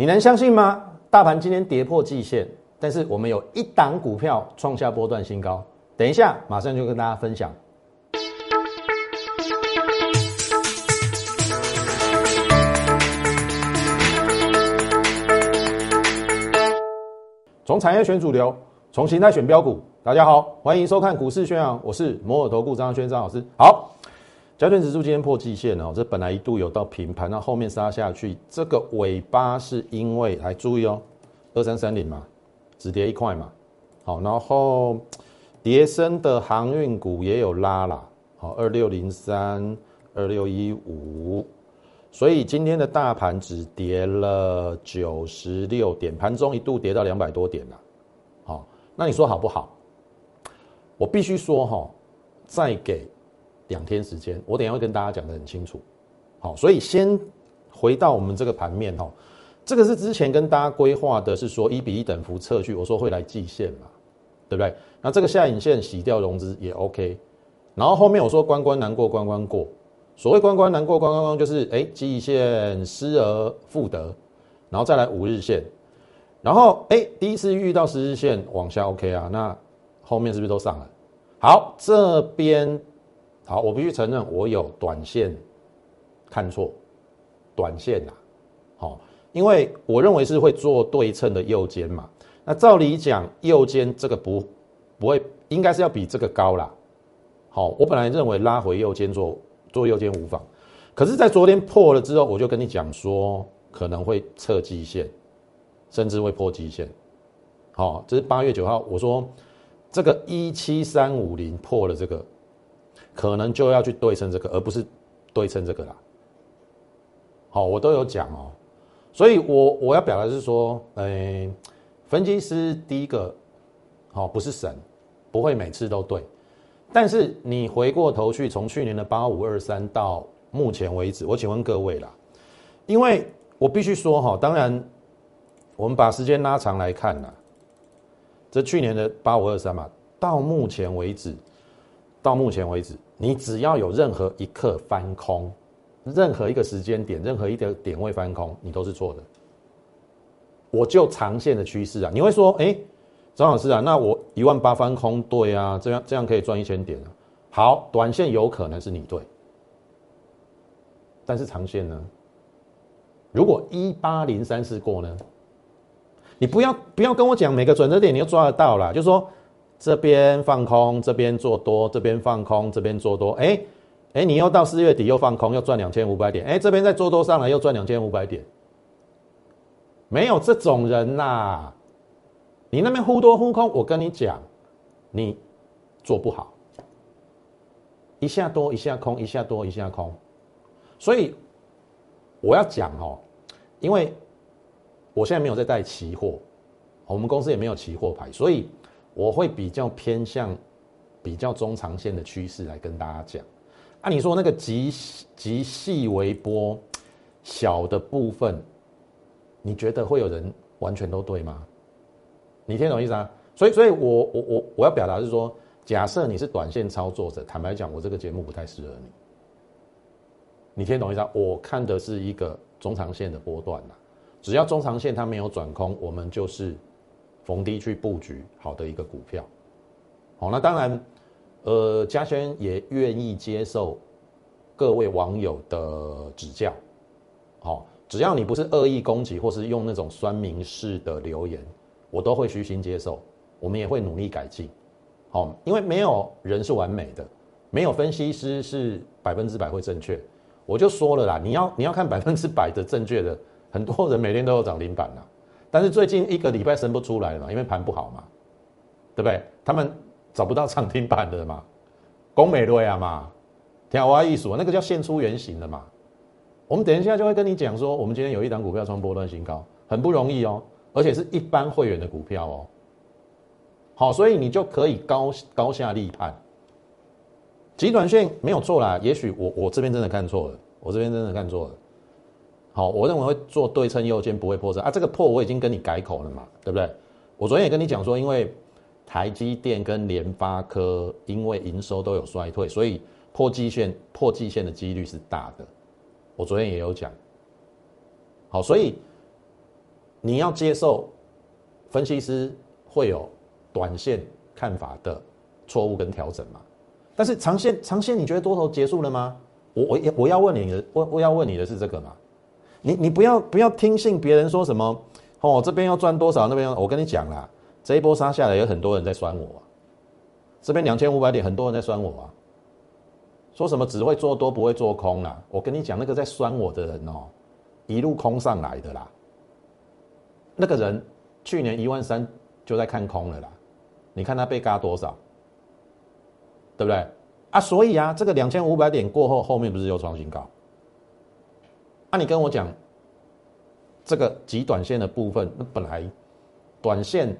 你能相信吗？大盘今天跌破季线，但是我们有一档股票创下波段新高。等一下，马上就跟大家分享。从产业选主流，从形态选标股。大家好，欢迎收看股市宣扬，我是摩尔投顾张轩张老师。好，加权指数今天破季线哦，这本来一度有到平盘，那后面杀下去，这个尾巴是因为来注意哦，二三三零嘛，只跌一块嘛。好，然后跌升的航运股也有拉啦，好，二六零三、二六一五。所以今天的大盘只跌了九十六点，盘中一度跌到两百多点了。好，那你说好不好？我必须说哈，再给两天时间，我等下会跟大家讲的很清楚。好，所以先回到我们这个盘面哈，这个是之前跟大家规划的，是说一比一等幅测距，我说会来季线嘛，对不对？那这个下影线洗掉融资也 OK，然后后面我说关关难过关关过。所谓关关难过关关关，就是哎，季线失而复得，然后再来五日线，然后哎，第一次遇到十日线往下 OK 啊，那后面是不是都上了？好，这边好，我必须承认我有短线看错，短线呐，好，因为我认为是会做对称的右肩嘛，那照理讲右肩这个不不会，应该是要比这个高啦。好，我本来认为拉回右肩做。做右肩无妨，可是，在昨天破了之后，我就跟你讲说，可能会测基线，甚至会破基线。好，这是八月九号，我说这个一七三五零破了这个，可能就要去对称这个，而不是对称这个啦。好，我都有讲哦，所以我我要表达是说，哎，分析师第一个，好，不是神，不会每次都对。但是你回过头去，从去年的八五二三到目前为止，我请问各位啦，因为我必须说哈，当然我们把时间拉长来看呐，这去年的八五二三嘛，到目前为止，到目前为止，你只要有任何一刻翻空，任何一个时间点，任何一个点位翻空，你都是错的。我就长线的趋势啊，你会说，哎。张老师啊，那我一万八翻空对啊，这样这样可以赚一千点啊。好，短线有可能是你对，但是长线呢？如果一八零三四过呢？你不要不要跟我讲每个转折点你都抓得到啦，就说这边放空，这边做多，这边放空，这边做多，哎哎，你又到四月底又放空，又赚两千五百点，哎，这边再做多上来又赚两千五百点，没有这种人呐。你那边忽多忽空，我跟你讲，你做不好，一下多一下空，一下多一下空，所以我要讲哦，因为我现在没有在带期货，我们公司也没有期货牌，所以我会比较偏向比较中长线的趋势来跟大家讲。啊，你说那个极极细微波小的部分，你觉得会有人完全都对吗？你听懂意思啊？所以，所以我我我我要表达是说，假设你是短线操作者，坦白讲，我这个节目不太适合你。你听懂意思啊？我看的是一个中长线的波段呐，只要中长线它没有转空，我们就是逢低去布局好的一个股票。好，那当然，呃，嘉轩也愿意接受各位网友的指教。好，只要你不是恶意攻击，或是用那种酸民式的留言。我都会虚心接受，我们也会努力改进，好，因为没有人是完美的，没有分析师是百分之百会正确。我就说了啦，你要你要看百分之百的正确的，很多人每天都有涨停板啦，但是最近一个礼拜升不出来了嘛，因为盘不好嘛，对不对？他们找不到涨停板的嘛，工美瑞啊嘛，天华艺术那个叫现出原形的嘛。我们等一下就会跟你讲说，我们今天有一档股票创波段新高，很不容易哦。而且是一般会员的股票哦，好，所以你就可以高高下立判。极短线没有错啦，也许我我这边真的看错了，我这边真的看错了。好，我认为会做对称右肩不会破绽啊，这个破我已经跟你改口了嘛，对不对？我昨天也跟你讲说，因为台积电跟联发科因为营收都有衰退，所以破季线破季线的几率是大的。我昨天也有讲，好，所以。你要接受分析师会有短线看法的错误跟调整嘛？但是长线长线，你觉得多头结束了吗？我我我要问你的，我我要问你的是这个嘛？你你不要不要听信别人说什么哦，这边要赚多少，那边我跟你讲啦，这一波杀下来有很多人在酸我，这边两千五百点很多人在酸我啊，说什么只会做多不会做空啦，我跟你讲那个在酸我的人哦，一路空上来的啦，那个人去年一万三就在看空了啦，你看他被嘎多少？对不对啊？所以啊，这个两千五百点过后，后面不是又创新高？啊，你跟我讲，这个极短线的部分，那本来短线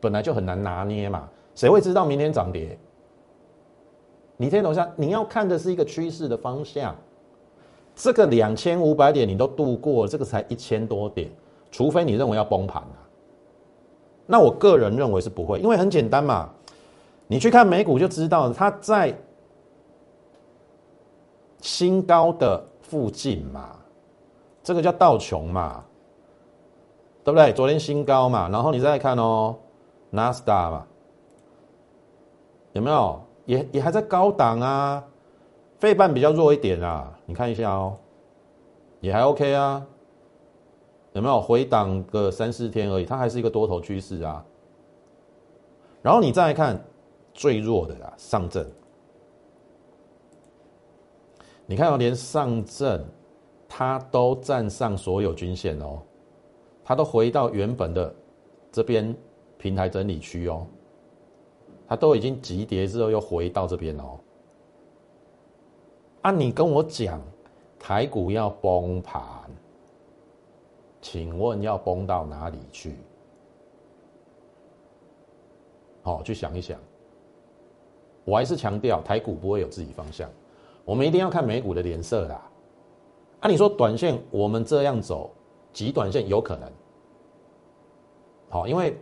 本来就很难拿捏嘛，谁会知道明天涨跌？你听懂下，你要看的是一个趋势的方向。这个两千五百点你都度过，这个才一千多点，除非你认为要崩盘啊。那我个人认为是不会，因为很简单嘛。你去看美股就知道，它在新高的附近嘛，这个叫道琼嘛，对不对？昨天新高嘛，然后你再看哦，纳斯达嘛，有没有？也也还在高档啊，费半比较弱一点啊，你看一下哦，也还 OK 啊，有没有回档个三四天而已？它还是一个多头趋势啊。然后你再来看。最弱的啦，上证。你看到连上证，它都站上所有均线哦，它都回到原本的这边平台整理区哦，它都已经急跌之后又回到这边哦。啊，你跟我讲台股要崩盘，请问要崩到哪里去？好，去想一想。我还是强调，台股不会有自己方向，我们一定要看美股的脸色啦。那你说短线我们这样走，极短线有可能，好，因为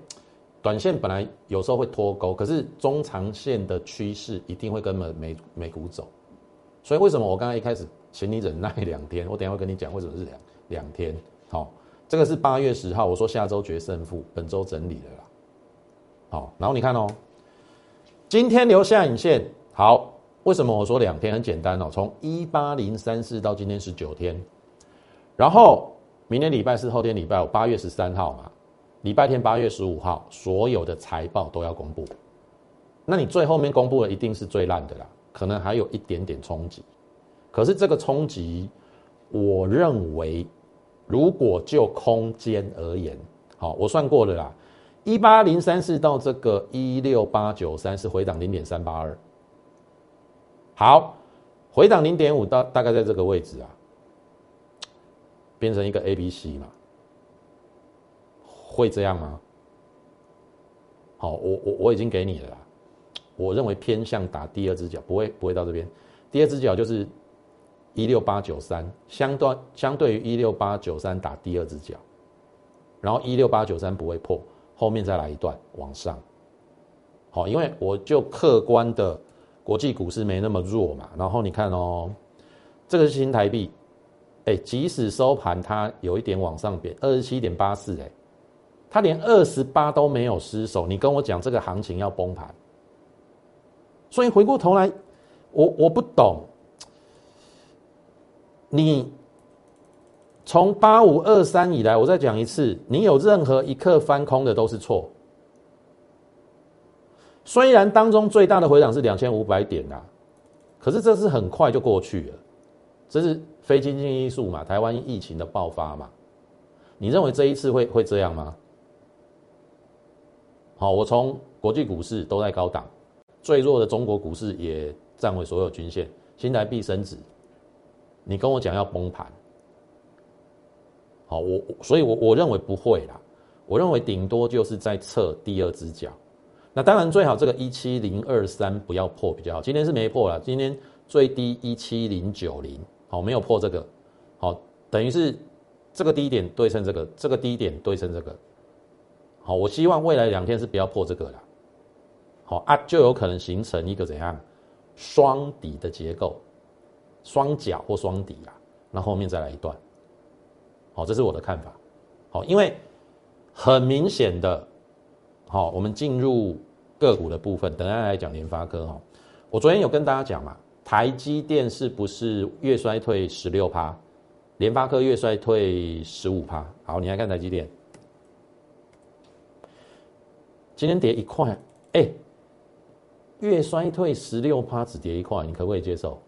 短线本来有时候会脱钩，可是中长线的趋势一定会跟美美美股走。所以为什么我刚才一开始请你忍耐两天？我等下会跟你讲为什么是两两天。好，这个是八月十号，我说下周决胜负，本周整理的啦。好，然后你看哦。今天留下影线，好，为什么我说两天？很简单哦，从一八零三四到今天十九天，然后明天礼拜四，后天礼拜五，八月十三号嘛，礼拜天八月十五号，所有的财报都要公布，那你最后面公布的一定是最烂的啦，可能还有一点点冲击，可是这个冲击，我认为如果就空间而言，好，我算过了啦。一八零三四到这个一六八九三是回档零点三八二，好，回档零点五到大概在这个位置啊，变成一个 A B C 嘛，会这样吗？好，我我我已经给你了，我认为偏向打第二只脚，不会不会到这边，第二只脚就是一六八九三，相对相对于一六八九三打第二只脚，然后一六八九三不会破。后面再来一段往上，好，因为我就客观的国际股市没那么弱嘛。然后你看哦，这个是新台币，哎，即使收盘它有一点往上贬，二十七点八四，哎，它连二十八都没有失守。你跟我讲这个行情要崩盘，所以回过头来，我我不懂你。从八五二三以来，我再讲一次，你有任何一刻翻空的都是错。虽然当中最大的回档是两千五百点呐，可是这是很快就过去了，这是非经济因素嘛？台湾疫情的爆发嘛？你认为这一次会会这样吗？好，我从国际股市都在高档，最弱的中国股市也站稳所有均线，新台币升值，你跟我讲要崩盘？好，我所以，我我认为不会啦。我认为顶多就是在测第二只脚。那当然最好这个一七零二三不要破比较好。今天是没破了，今天最低一七零九零，好，没有破这个，好，等于是这个低点对称这个，这个低点对称这个。好，我希望未来两天是不要破这个了。好啊，就有可能形成一个怎样双底的结构，双脚或双底啦。那后面再来一段。好，这是我的看法。好，因为很明显的，好，我们进入个股的部分，等下来讲联发科哈。我昨天有跟大家讲嘛，台积电是不是月衰退十六趴，联发科月衰退十五趴？好，你来看台积电，今天跌一块，哎，月衰退十六趴，只跌一块，你可不可以接受？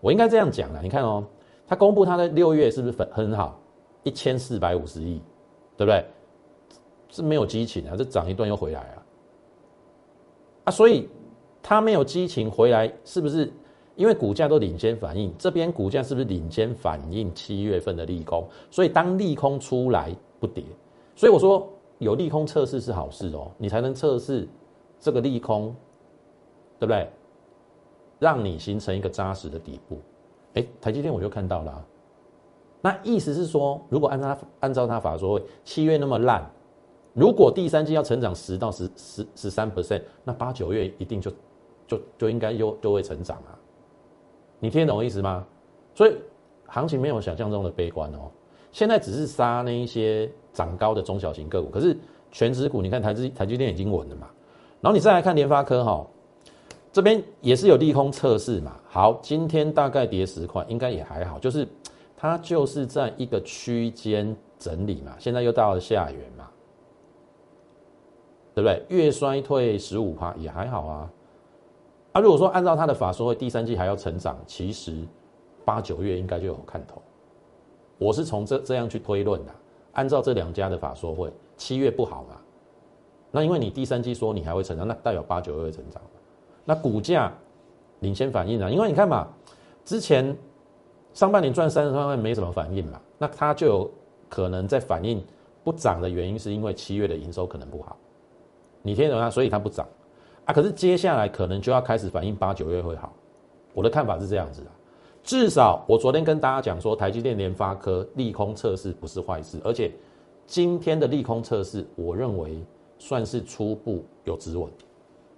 我应该这样讲啊，你看哦，他公布他的六月是不是很很好，一千四百五十亿，对不对？是没有激情啊，这涨一段又回来啊，啊，所以。它没有激情回来，是不是因为股价都领先反应？这边股价是不是领先反应七月份的利空？所以当利空出来不跌，所以我说有利空测试是好事哦，你才能测试这个利空，对不对？让你形成一个扎实的底部。哎，台积电我就看到了，那意思是说，如果按照按照他法说，七月那么烂，如果第三季要成长十到十十十三 percent，那八九月一定就。就就应该又就会成长啊，你听得懂我意思吗？所以行情没有想象中的悲观哦，现在只是杀那一些涨高的中小型个股，可是全指股你看台积台积电已经稳了嘛，然后你再来看联发科哈，这边也是有利空测试嘛，好，今天大概跌十块，应该也还好，就是它就是在一个区间整理嘛，现在又到了下缘，对不对？月衰退十五趴也还好啊。啊，如果说按照他的法说会第三季还要成长，其实八九月应该就有看头。我是从这这样去推论的。按照这两家的法说会，七月不好嘛？那因为你第三季说你还会成长，那代表八九月会成长。那股价领先反应啊，因为你看嘛，之前上半年赚三十三万没什么反应嘛，那它就有可能在反应不涨的原因，是因为七月的营收可能不好。你听懂它，所以它不涨。啊，可是接下来可能就要开始反映八九月会好，我的看法是这样子的。至少我昨天跟大家讲说，台积电、联发科利空测试不是坏事，而且今天的利空测试，我认为算是初步有止稳。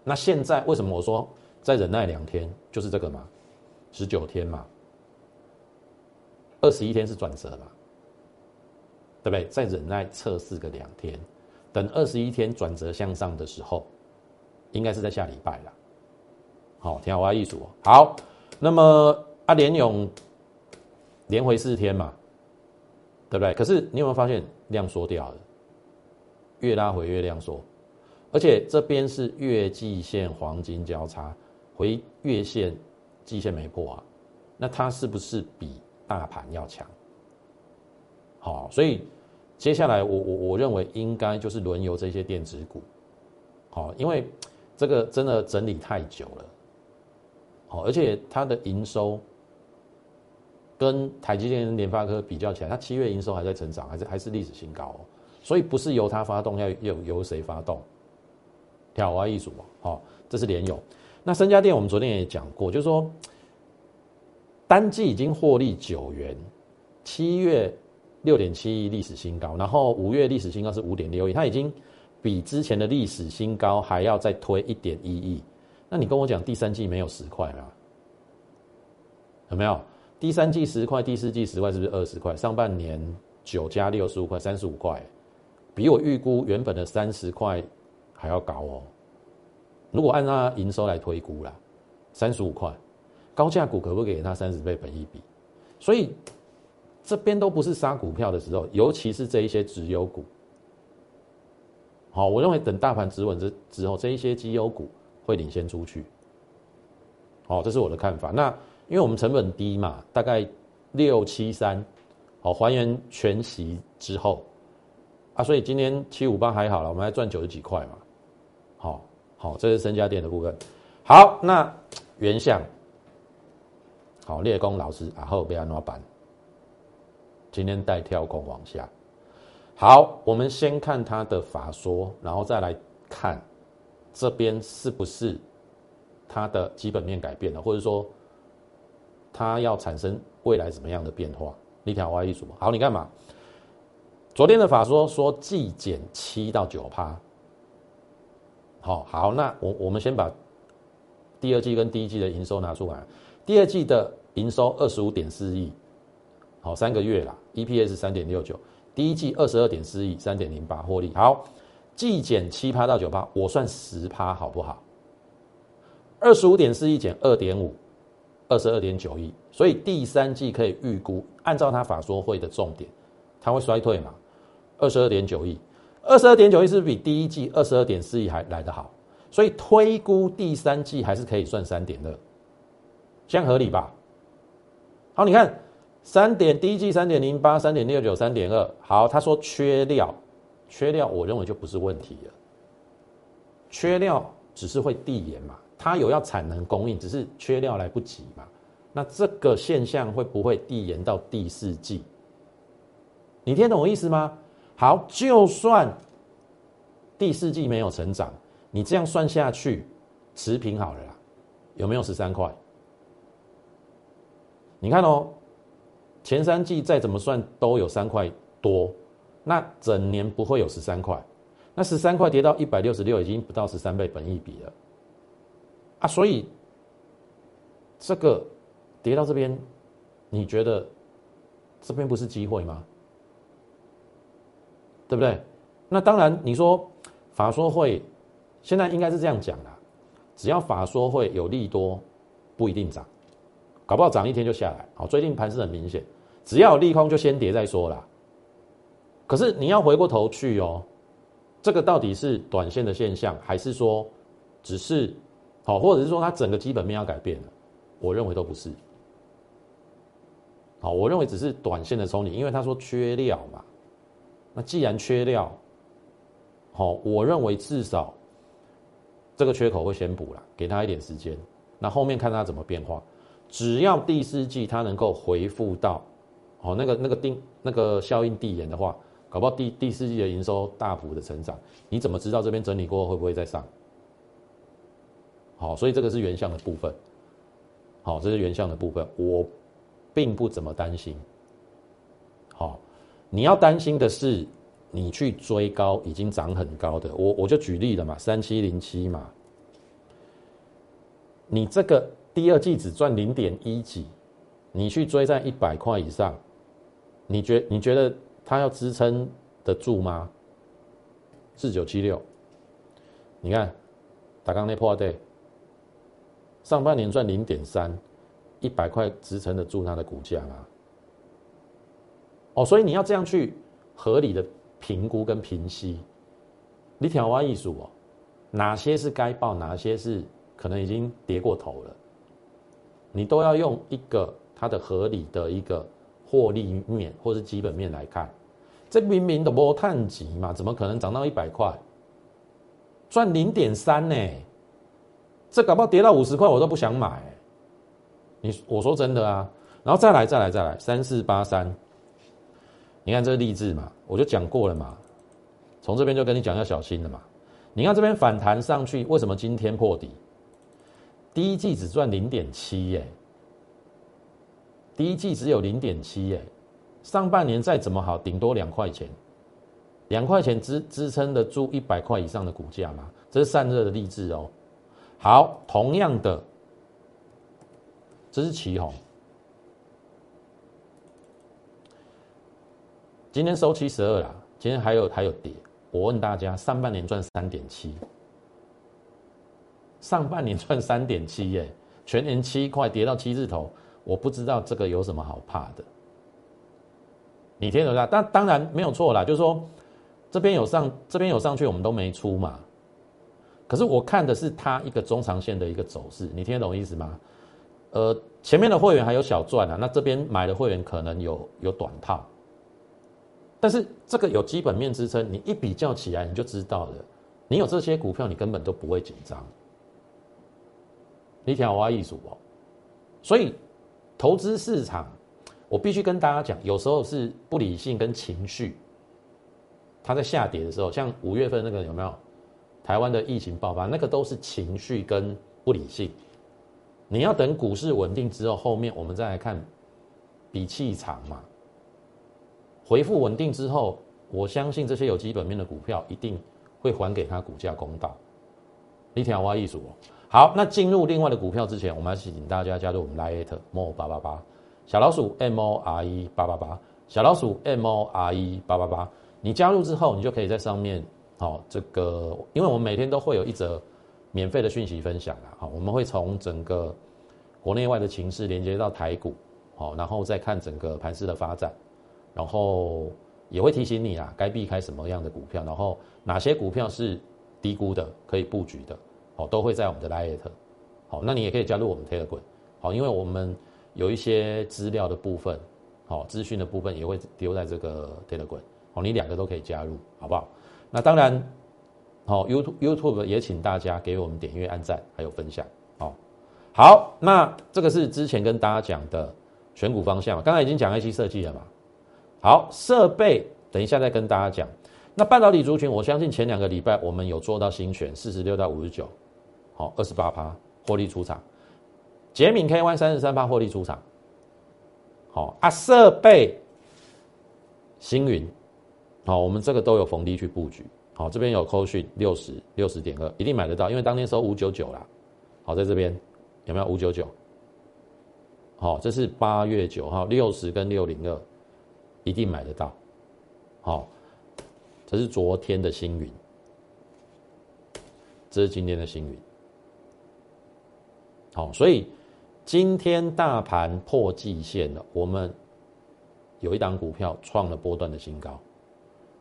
那现在为什么我说再忍耐两天，就是这个嘛，十九天嘛，二十一天是转折嘛，对不对？再忍耐测试个两天，等二十一天转折向上的时候。应该是在下礼拜了，好，挺好玩艺术。好，那么阿联勇连回四天嘛，对不对？可是你有没有发现量缩掉了？越拉回越量缩，而且这边是月季线黄金交叉，回月线季线没破啊，那它是不是比大盘要强？好，所以接下来我我我认为应该就是轮游这些电子股，好，因为。这个真的整理太久了，好，而且它的营收跟台积电、联发科比较起来，它七月营收还在成长，还是还是历史新高哦。所以不是由它发动，要由由谁发动？挑啊艺术哦，好，这是联友。那三家电我们昨天也讲过，就是说单季已经获利九元，七月六点七亿历史新高，然后五月历史新高是五点六亿，它已经。比之前的历史新高还要再推一点一亿，那你跟我讲第三季没有十块吗？有没有？第三季十块，第四季十块，是不是二十块？上半年九加六十五块，三十五块，比我预估原本的三十块还要高哦。如果按照营收来推估啦，三十五块，高价股可不可以给他三十倍本一比？所以这边都不是杀股票的时候，尤其是这一些直优股。好，我认为等大盘止稳之之后，这一些绩优股会领先出去。好，这是我的看法。那因为我们成本低嘛，大概六七三，好还原全息之后啊，所以今天七五八还好了，我们还赚九十几块嘛。好，好，这是身家店的部分。好，那原相，好列工老师啊后边哪板，今天带跳空往下。好，我们先看他的法说，然后再来看这边是不是它的基本面改变了，或者说它要产生未来怎么样的变化？立条外一组，好，你干嘛？昨天的法说说季减七到九趴，好好，那我我们先把第二季跟第一季的营收拿出来，第二季的营收二十五点四亿，好，三个月啦，EPS 三点六九。第一季二十二点四亿，三点零八获利。好，季减七趴到九趴，我算十趴好不好？二十五点四亿减二点五，二十二点九亿。所以第三季可以预估，按照他法说会的重点，它会衰退嘛？二十二点九亿，二十二点九亿是不是比第一季二十二点四亿还来得好？所以推估第三季还是可以算三点二，这样合理吧？好，你看三点第一季三点零八，三点六九，三点二。好，他说缺料，缺料，我认为就不是问题了。缺料只是会递延嘛，它有要产能供应，只是缺料来不及嘛。那这个现象会不会递延到第四季？你听懂我意思吗？好，就算第四季没有成长，你这样算下去持平好了啦，有没有十三块？你看哦，前三季再怎么算都有三块多，那整年不会有十三块，那十三块跌到一百六十六，已经不到十三倍本益比了啊！所以这个。跌到这边，你觉得这边不是机会吗？对不对？那当然，你说法说会现在应该是这样讲的：只要法说会有利多，不一定涨，搞不好涨一天就下来。好，最近盘是很明显，只要有利空就先跌再说啦。可是你要回过头去哦，这个到底是短线的现象，还是说只是好，或者是说它整个基本面要改变了？我认为都不是。好，我认为只是短线的冲击，因为他说缺料嘛。那既然缺料，好，我认为至少这个缺口会先补了，给他一点时间。那后面看他怎么变化。只要第四季它能够回复到，哦，那个那个定那个效应递延的话，搞不好第第四季的营收大幅的成长。你怎么知道这边整理过后会不会再上？好，所以这个是原相的部分。好，这是原相的部分，我。并不怎么担心，好，你要担心的是你去追高已经涨很高的，我我就举例了嘛，三七零七嘛，你这个第二季只赚零点一几，你去追在一百块以上，你觉你觉得它要支撑得住吗？四九七六，你看打刚那破对，上半年赚零点三。一百块支撑得住它的股价吗？哦，所以你要这样去合理的评估跟评析，你挑挖艺术哦，哪些是该报，哪些是可能已经跌过头了，你都要用一个它的合理的一个获利面或是基本面来看。这明明的波探级嘛，怎么可能涨到一百块？赚零点三呢？这搞不好跌到五十块，我都不想买。你我说真的啊，然后再来再来再来三四八三，你看这个励志嘛，我就讲过了嘛，从这边就跟你讲要小心了嘛。你看这边反弹上去，为什么今天破底？第一季只赚零点七耶，第一季只有零点七耶，上半年再怎么好，顶多两块钱，两块钱支支撑得住一百块以上的股价吗？这是散热的励志哦。好，同样的。这是旗红，今天收七十二啦，今天还有还有跌。我问大家，上半年赚三点七，上半年赚三点七耶，全年七块跌到七字头，我不知道这个有什么好怕的。你听得到？但当然没有错啦，就是说这边有上，这边有上去，我们都没出嘛。可是我看的是它一个中长线的一个走势，你听得懂意思吗？呃，前面的会员还有小赚啊，那这边买的会员可能有有短套，但是这个有基本面支撑，你一比较起来你就知道了，你有这些股票，你根本都不会紧张。你听我意思哦，所以投资市场，我必须跟大家讲，有时候是不理性跟情绪，它在下跌的时候，像五月份那个有没有台湾的疫情爆发，那个都是情绪跟不理性。你要等股市稳定之后，后面我们再来看比气场嘛。回复稳定之后，我相信这些有基本面的股票一定会还给他股价公道。你听我意思哦。好，那进入另外的股票之前，我们要请大家加入我们 Lite More 八八八小老鼠 M O R E 八八八。小老鼠 M O R E 八八八，你加入之后，你就可以在上面，好，这个，因为我们每天都会有一则免费的讯息分享啊，好，我们会从整个国内外的情势连接到台股，好，然后再看整个盘势的发展，然后也会提醒你啊，该避开什么样的股票，然后哪些股票是低估的，可以布局的，好，都会在我们的 Light，好，那你也可以加入我们 Telegram，好，因为我们有一些资料的部分。好，资讯的部分也会丢在这个 Telegram，好，你两个都可以加入，好不好？那当然，好 YouTube YouTube 也请大家给我们点阅、按赞还有分享，好，好，那这个是之前跟大家讲的选股方向嘛，刚才已经讲 IC 设计了嘛？好，设备等一下再跟大家讲。那半导体族群，我相信前两个礼拜我们有做到新选四十六到五十九，好，二十八趴获利出场，捷敏 KY 三十三趴获利出场。好啊，设备星云，好，我们这个都有逢低去布局。好，这边有扣讯六十六十点二，一定买得到，因为当天收五九九啦。好，在这边有没有五九九？好，这是八月九号六十跟六零二，一定买得到。好，这是昨天的星云，这是今天的星云。好，所以。今天大盘破季线了，我们有一档股票创了波段的新高，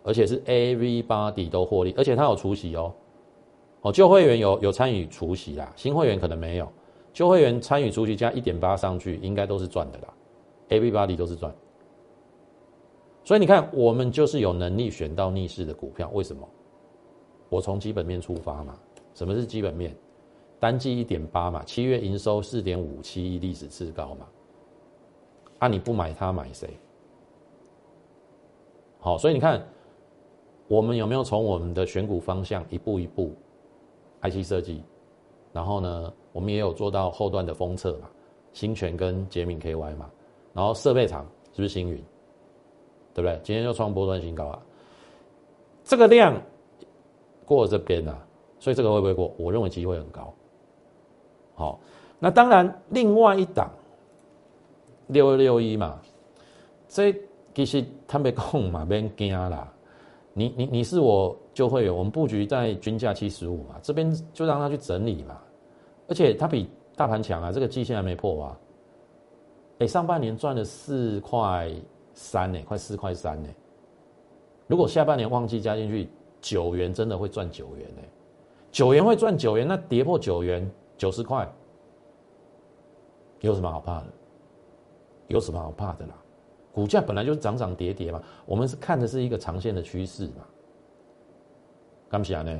而且是 everybody 都获利，而且它有除息哦，哦旧会员有有参与除息啦，新会员可能没有，旧会员参与除息加一点八上去，应该都是赚的啦，everybody 都是赚，所以你看我们就是有能力选到逆势的股票，为什么？我从基本面出发嘛，什么是基本面？单季一点八嘛，七月营收四点五七亿，历史次高嘛。啊，你不买它买谁？好，所以你看，我们有没有从我们的选股方向一步一步，IC 设计，然后呢，我们也有做到后段的封测嘛，新泉跟捷敏 KY 嘛，然后设备厂是不是星云？对不对？今天就创波段新高啊，这个量过这边啊，所以这个会不会过？我认为机会很高。好，那当然，另外一档六二六一嘛，这其实他们讲嘛，别惊啦。你你你是我就会有，我们布局在均价七十五嘛，这边就让他去整理嘛。而且它比大盘强啊，这个季线还没破啊。哎，上半年赚了四块三呢，快四块三呢。如果下半年旺季加进去，九元真的会赚九元呢。九元会赚九元，那跌破九元。九十块，有什么好怕的？有什么好怕的啦？股价本来就是涨涨跌跌嘛，我们是看的是一个长线的趋势嘛。刚起来呢？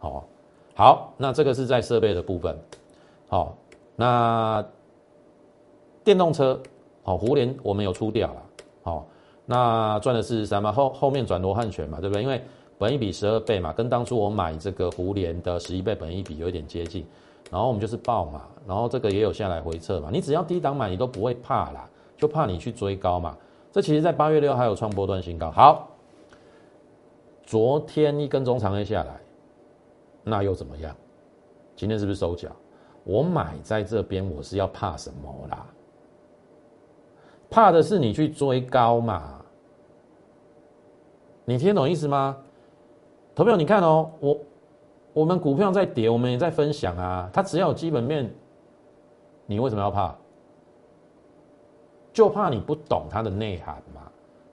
好，好，那这个是在设备的部分。好，那电动车，好，胡联我们有出掉了。好，那赚的是三嘛，后后面转罗汉拳嘛，对不对？因为本一比十二倍嘛，跟当初我买这个胡联的十一倍本一比有一点接近。然后我们就是报嘛，然后这个也有下来回撤嘛，你只要低档买，你都不会怕啦，就怕你去追高嘛。这其实，在八月六还有创波段新高。好，昨天一根中长 A 下来，那又怎么样？今天是不是收脚？我买在这边，我是要怕什么啦？怕的是你去追高嘛？你听懂意思吗？投票，你看哦，我。我们股票在跌，我们也在分享啊。它只要有基本面，你为什么要怕？就怕你不懂它的内涵嘛。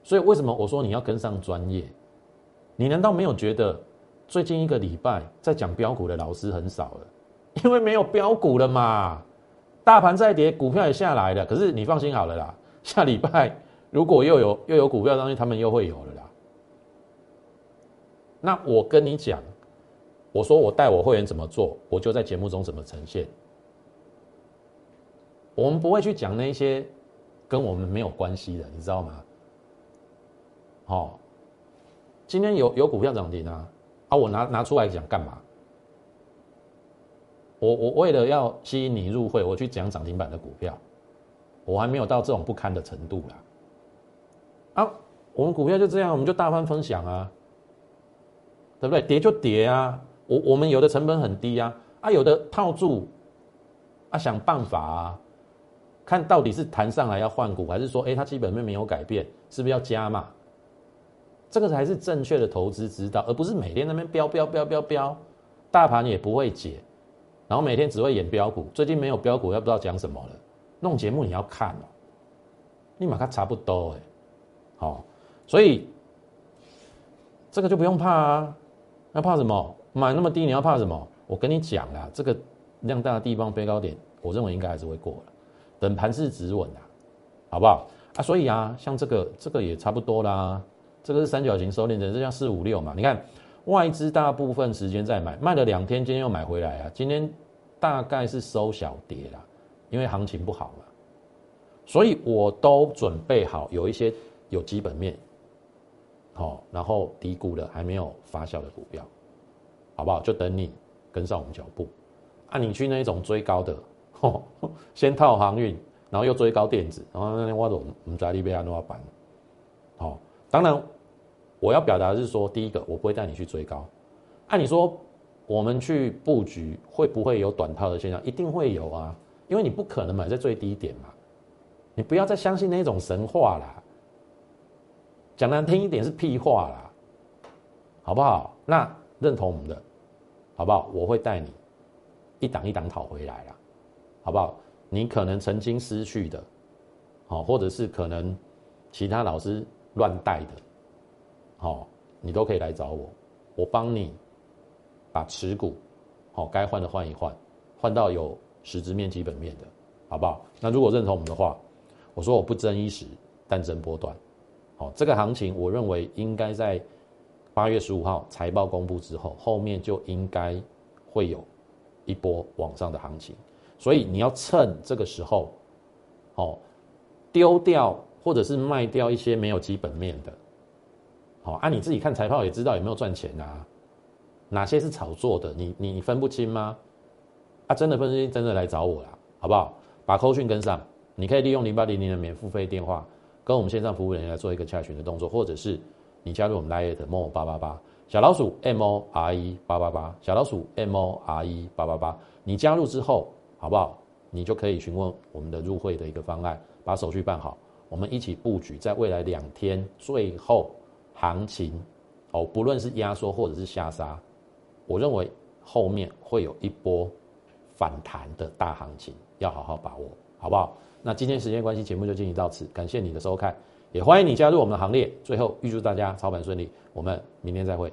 所以为什么我说你要跟上专业？你难道没有觉得最近一个礼拜在讲标股的老师很少了？因为没有标股了嘛。大盘在跌，股票也下来了。可是你放心好了啦，下礼拜如果又有 又有股票上去，他们又会有了啦。那我跟你讲。我说我带我会员怎么做，我就在节目中怎么呈现。我们不会去讲那些跟我们没有关系的，你知道吗？哦，今天有有股票涨停啊，啊，我拿拿出来讲干嘛？我我为了要吸引你入会，我去讲涨停板的股票，我还没有到这种不堪的程度啦。啊，我们股票就这样，我们就大方分享啊，对不对？跌就跌啊。我我们有的成本很低啊，啊有的套住，啊想办法啊，看到底是弹上来要换股，还是说，哎，它基本面没有改变，是不是要加嘛？这个才是正确的投资之道，而不是每天那边飙飙飙飙飙，大盘也不会解，然后每天只会演标股。最近没有标股，也不知道讲什么了。弄节目你要看哦，立马看差不多哎，好，所以这个就不用怕啊，要怕什么？买那么低你要怕什么？我跟你讲啦，这个量大的地方飞高点，我认为应该还是会过了。等盘势止稳啊，好不好啊？所以啊，像这个这个也差不多啦。这个是三角形收敛的，这叫四五六嘛。你看外资大部分时间在买，卖了两天，今天又买回来啊。今天大概是收小跌啦，因为行情不好嘛。所以我都准备好有一些有基本面，好，然后低估的还没有发酵的股票，好不好？就等你跟上我们脚步。啊，你去那种追高的。先套航运，然后又追高电子，然后那我总唔知你被安怎办。好，当然我要表达的是说，第一个我不会带你去追高。按你说，我们去布局会不会有短套的现象？一定会有啊，因为你不可能买在最低点嘛。你不要再相信那种神话啦，讲难听一点是屁话啦，好不好？那认同我们的，好不好？我会带你一档一档讨回来啦。好不好？你可能曾经失去的，好，或者是可能其他老师乱带的，好，你都可以来找我，我帮你把持股，好，该换的换一换，换到有实质面、基本面的，好不好？那如果认同我们的话，我说我不争一时，但争波段，好，这个行情我认为应该在八月十五号财报公布之后，后面就应该会有一波往上的行情。所以你要趁这个时候，哦，丢掉或者是卖掉一些没有基本面的，好，按你自己看财报也知道有没有赚钱啊？哪些是炒作的？你你你分不清吗？啊，真的分析真的来找我啦，好不好？把扣讯跟上，你可以利用零八零零的免付费电话跟我们线上服务人员来做一个洽询的动作，或者是你加入我们 Line 的 mo 八八八小老鼠 m o r e 八八八小老鼠 m o r e 八八八，你加入之后。好不好？你就可以询问我们的入会的一个方案，把手续办好，我们一起布局，在未来两天最后行情哦，不论是压缩或者是下杀，我认为后面会有一波反弹的大行情，要好好把握，好不好？那今天时间关系，节目就进行到此，感谢你的收看，也欢迎你加入我们的行列。最后预祝大家操盘顺利，我们明天再会。